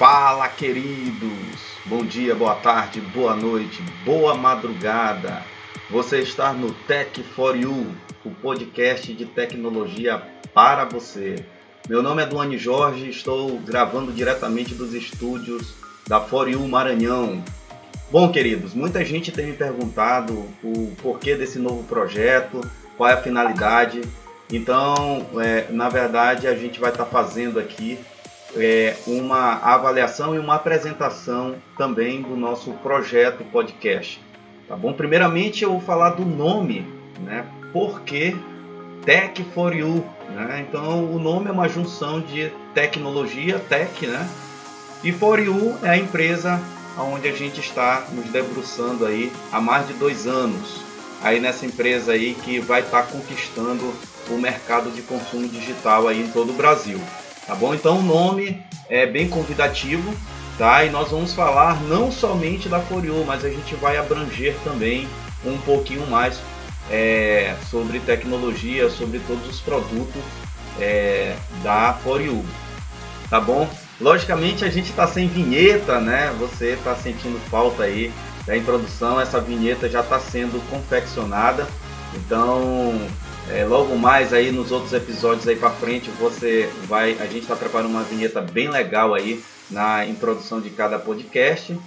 Fala, queridos! Bom dia, boa tarde, boa noite, boa madrugada. Você está no Tech for You, o podcast de tecnologia para você. Meu nome é Duane Jorge, estou gravando diretamente dos estúdios da For You Maranhão. Bom, queridos, muita gente tem me perguntado o porquê desse novo projeto, qual é a finalidade. Então, é, na verdade, a gente vai estar fazendo aqui é, uma avaliação e uma apresentação também do nosso projeto podcast. Tá bom? Primeiramente, eu vou falar do nome, né? Por que Tech for You? Né? Então, o nome é uma junção de tecnologia, tech, né? E For You é a empresa onde a gente está nos debruçando aí há mais de dois anos. Aí nessa empresa aí que vai estar conquistando o mercado de consumo digital aí em todo o Brasil. Tá bom? Então o nome é bem convidativo, tá? E nós vamos falar não somente da Foriu, mas a gente vai abranger também um pouquinho mais é, sobre tecnologia, sobre todos os produtos é, da Foriu, tá bom? Logicamente a gente está sem vinheta, né? Você está sentindo falta aí da introdução, essa vinheta já está sendo confeccionada, então é, logo mais aí nos outros episódios aí para frente você vai, a gente está preparando uma vinheta bem legal aí na introdução de cada podcast,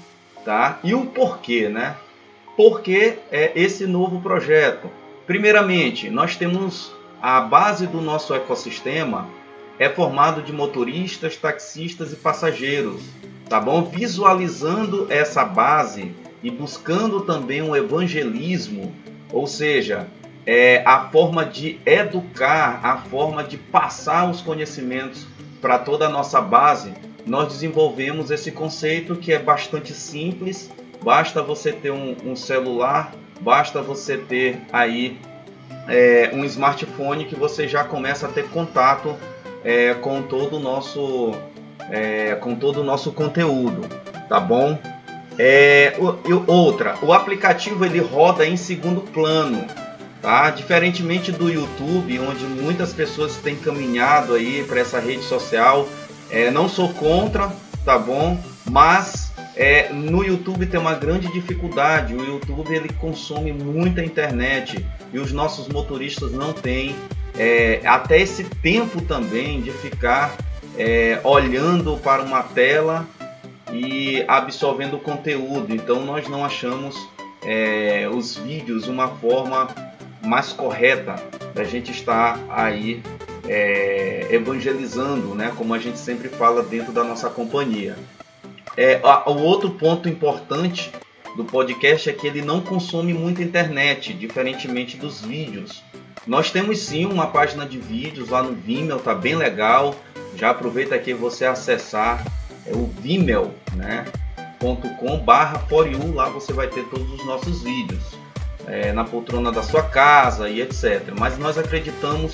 tá? E o porquê, né? Porque é esse novo projeto. Primeiramente, nós temos a base do nosso ecossistema é formado de motoristas, taxistas e passageiros, tá bom? Visualizando essa base e buscando também um evangelismo, ou seja, é, a forma de educar, a forma de passar os conhecimentos para toda a nossa base, nós desenvolvemos esse conceito que é bastante simples. Basta você ter um, um celular, basta você ter aí é, um smartphone que você já começa a ter contato é, com todo o nosso é, com todo o nosso conteúdo, tá bom? É, outra, o aplicativo ele roda em segundo plano tá? Diferentemente do YouTube, onde muitas pessoas têm caminhado aí para essa rede social, é, não sou contra, tá bom? Mas é, no YouTube tem uma grande dificuldade. O YouTube ele consome muita internet e os nossos motoristas não têm é, até esse tempo também de ficar é, olhando para uma tela e absorvendo conteúdo. Então nós não achamos é, os vídeos uma forma mais correta da gente estar aí é, evangelizando, né? Como a gente sempre fala dentro da nossa companhia. É, a, o outro ponto importante do podcast é que ele não consome muita internet, diferentemente dos vídeos. Nós temos sim uma página de vídeos lá no Vimeo, tá bem legal. Já aproveita aqui você acessar é o Vimeo, né? .com barra for you, lá você vai ter todos os nossos vídeos é, na poltrona da sua casa e etc. Mas nós acreditamos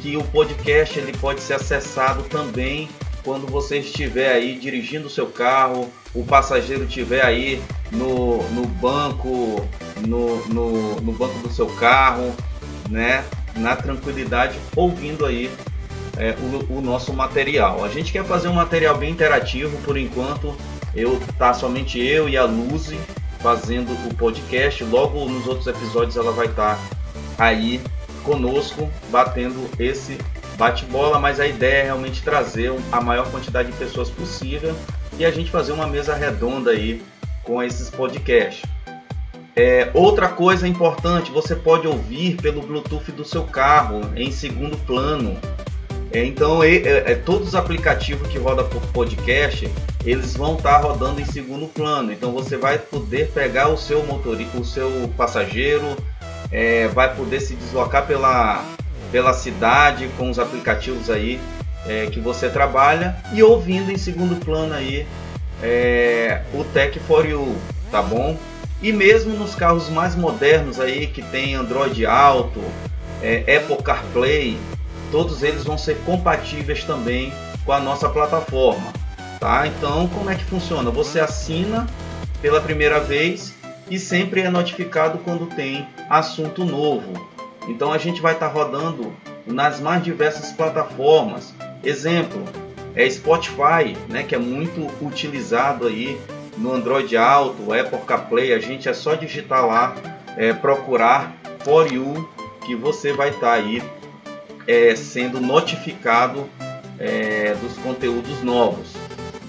que o podcast ele pode ser acessado também quando você estiver aí dirigindo o seu carro, o passageiro estiver aí no, no banco, no, no, no banco do seu carro, né? Na tranquilidade, ouvindo aí é, o, o, nosso material. A gente quer fazer um material bem interativo por enquanto. Eu tá somente eu e a Luzi fazendo o podcast. Logo nos outros episódios ela vai estar aí conosco, batendo esse bate-bola, mas a ideia é realmente trazer a maior quantidade de pessoas possível e a gente fazer uma mesa redonda aí com esses podcasts. É, outra coisa importante, você pode ouvir pelo Bluetooth do seu carro em segundo plano. É, então, é, é, todos os aplicativos que rodam por podcast, eles vão estar tá rodando em segundo plano. Então, você vai poder pegar o seu motorista, o seu passageiro, é, vai poder se deslocar pela, pela cidade com os aplicativos aí é, que você trabalha e ouvindo em segundo plano aí é, o Tech for You, tá bom? E mesmo nos carros mais modernos aí que tem Android Auto, Apple CarPlay, todos eles vão ser compatíveis também com a nossa plataforma. Tá? Então, como é que funciona? Você assina pela primeira vez e sempre é notificado quando tem assunto novo. Então, a gente vai estar tá rodando nas mais diversas plataformas. Exemplo, é Spotify, né, que é muito utilizado aí no Android Auto, Apple CarPlay. A gente é só digitar lá, é, procurar For You, que você vai estar tá aí é, sendo notificado é, dos conteúdos novos,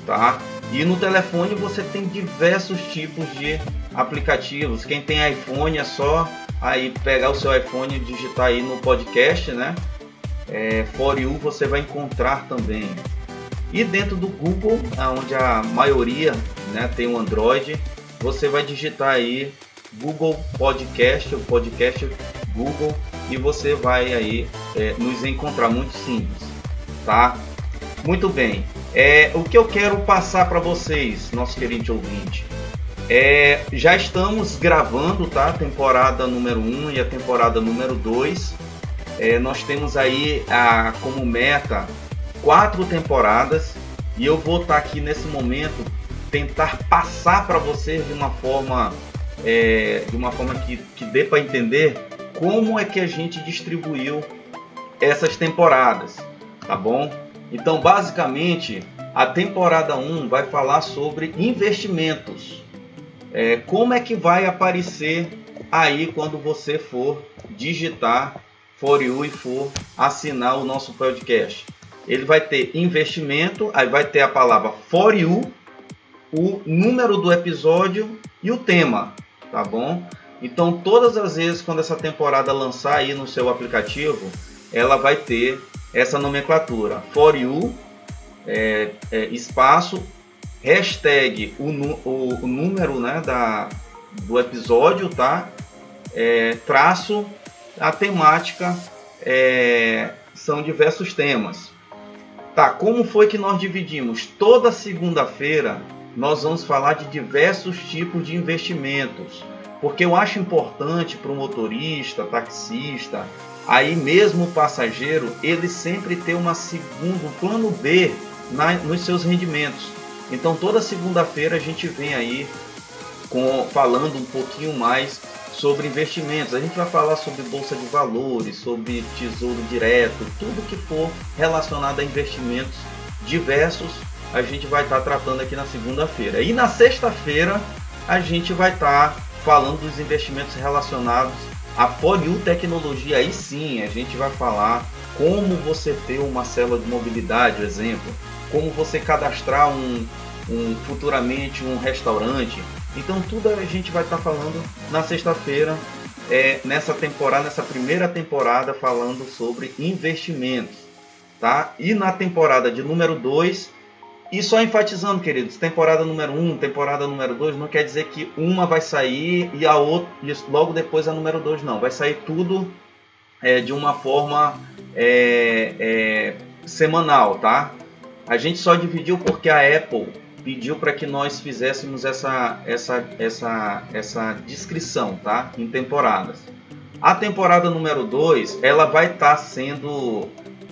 tá? E no telefone você tem diversos tipos de aplicativos. Quem tem iPhone é só aí pegar o seu iPhone e digitar aí no podcast, né? É, For You você vai encontrar também. E dentro do Google, onde a maioria né, tem o um Android, você vai digitar aí Google Podcast, o podcast Google, e você vai aí é, nos encontrar muito simples, tá? Muito bem. É, o que eu quero passar para vocês, nosso querido ouvinte, é, já estamos gravando, tá? Temporada número 1 e a temporada número 2. É, nós temos aí a, como meta quatro temporadas e eu vou estar tá aqui nesse momento tentar passar para vocês de uma forma é, de uma forma que, que dê para entender como é que a gente distribuiu essas temporadas, tá bom? Então, basicamente, a temporada 1 vai falar sobre investimentos. É, como é que vai aparecer aí quando você for digitar For You e for assinar o nosso podcast? Ele vai ter investimento, aí vai ter a palavra For You, o número do episódio e o tema, tá bom? Então, todas as vezes quando essa temporada lançar aí no seu aplicativo, ela vai ter essa nomenclatura. For you é, é, espaço hashtag o, o, o, número né, da, do episódio tá? É, traço a temática é, são diversos temas. Tá como foi que nós dividimos? Toda segunda-feira nós vamos falar de diversos tipos de investimentos porque eu acho importante para o motorista taxista aí mesmo o passageiro ele sempre tem uma segunda, um plano B na, nos seus rendimentos. Então toda segunda-feira a gente vem aí com, falando um pouquinho mais sobre investimentos. A gente vai falar sobre bolsa de valores, sobre tesouro direto, tudo que for relacionado a investimentos diversos, a gente vai estar tá tratando aqui na segunda-feira. E na sexta-feira a gente vai estar tá falando dos investimentos relacionados a For You Tecnologia, aí sim, a gente vai falar como você ter uma célula de mobilidade, exemplo, como você cadastrar um, um futuramente um restaurante. Então tudo a gente vai estar falando na sexta-feira, é, nessa temporada, nessa primeira temporada, falando sobre investimentos. Tá? E na temporada de número 2, e só enfatizando, queridos, temporada número 1, um, temporada número 2, não quer dizer que uma vai sair e a outra, e logo depois a número 2, não. Vai sair tudo é, de uma forma é, é, semanal, tá? A gente só dividiu porque a Apple pediu para que nós fizéssemos essa, essa, essa, essa descrição, tá? Em temporadas. A temporada número 2, ela vai estar tá sendo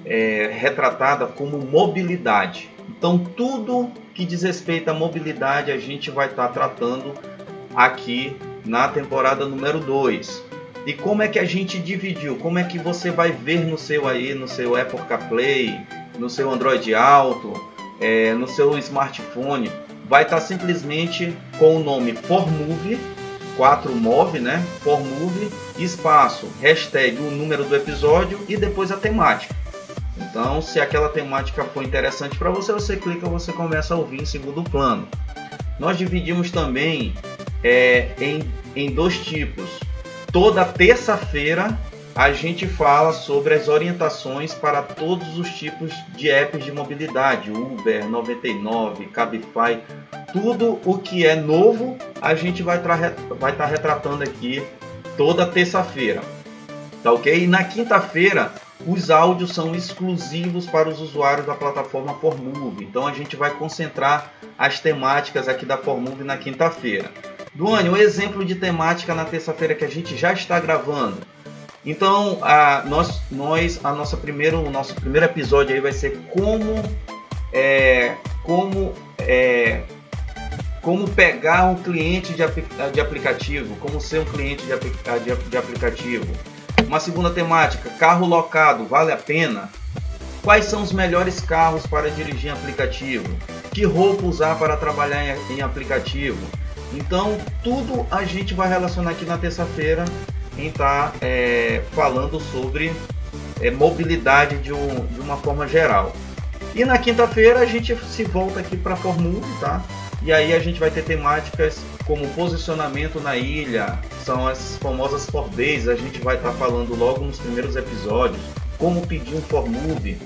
é, retratada como mobilidade. Então, tudo que diz respeito à mobilidade a gente vai estar tá tratando aqui na temporada número 2. E como é que a gente dividiu? Como é que você vai ver no seu aí, no seu Apple CarPlay, no seu Android Auto, é, no seu smartphone? Vai estar tá simplesmente com o nome ForMove, 4Move, né? ForMove, espaço, hashtag, o número do episódio e depois a temática. Então, se aquela temática for interessante para você, você clica, você começa a ouvir em segundo plano. Nós dividimos também é, em, em dois tipos. Toda terça-feira a gente fala sobre as orientações para todos os tipos de apps de mobilidade, Uber, 99, Cabify, tudo o que é novo a gente vai estar vai tá retratando aqui toda terça-feira, tá ok? E na quinta-feira os áudios são exclusivos para os usuários da plataforma Formove. Então a gente vai concentrar as temáticas aqui da Formove na quinta-feira. Duane, um exemplo de temática na terça-feira que a gente já está gravando. Então, a, nós, nós, a nossa primeiro, o nosso primeiro episódio aí vai ser como, é, como, é, como pegar um cliente de, de aplicativo, como ser um cliente de, de, de aplicativo uma segunda temática, carro locado, vale a pena? quais são os melhores carros para dirigir em aplicativo, que roupa usar para trabalhar em, aplicativo. Então, tudo a gente vai relacionar aqui na terça-feira em estar tá, é, falando sobre é, mobilidade de, um, de, uma forma geral. E na quinta-feira a gente se volta aqui para a Formula, tá? E aí a gente vai ter temáticas como posicionamento na ilha, são as famosas for days, a gente vai estar tá falando logo nos primeiros episódios, como pedir um for move,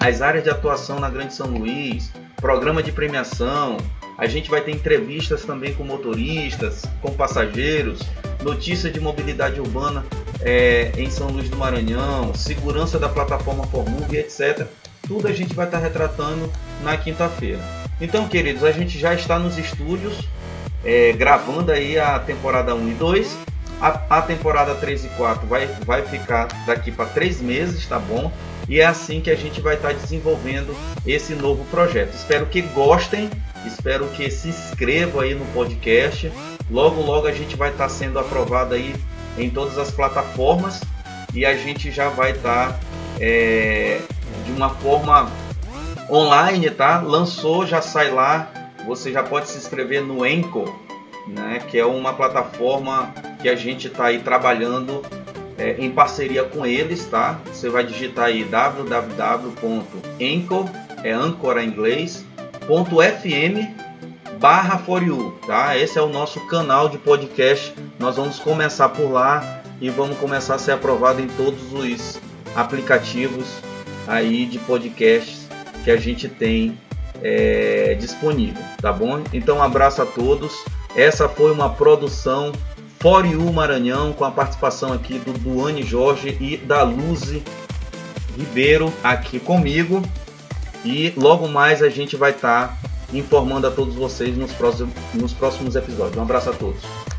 as áreas de atuação na Grande São Luís, programa de premiação, a gente vai ter entrevistas também com motoristas, com passageiros, notícia de mobilidade urbana é, em São Luís do Maranhão, segurança da plataforma Formove, etc. Tudo a gente vai estar retratando na quinta-feira. Então, queridos, a gente já está nos estúdios é, gravando aí a temporada 1 e 2. A, a, temporada 3 e 4 vai, vai ficar daqui para três meses, tá bom? E é assim que a gente vai estar desenvolvendo esse novo projeto. Espero que gostem, espero que se inscrevam aí no podcast. Logo, logo a gente vai estar sendo aprovado aí em todas as plataformas e a gente já vai estar é, de uma forma online, tá? Lançou, já sai lá. Você já pode se inscrever no Enco, né? Que é uma plataforma que a gente está aí trabalhando é, em parceria com eles, tá? Você vai digitar aí www.enco, é Ancora em inglês, .fm barra for you, tá? Esse é o nosso canal de podcast. Nós vamos começar por lá e vamos começar a ser aprovado em todos os aplicativos aí de podcasts que a gente tem é, disponível, tá bom? Então um abraço a todos. Essa foi uma produção For You Maranhão com a participação aqui do Duane Jorge e da Luzi Ribeiro aqui comigo. E logo mais a gente vai estar tá informando a todos vocês nos próximos, nos próximos episódios. Um abraço a todos.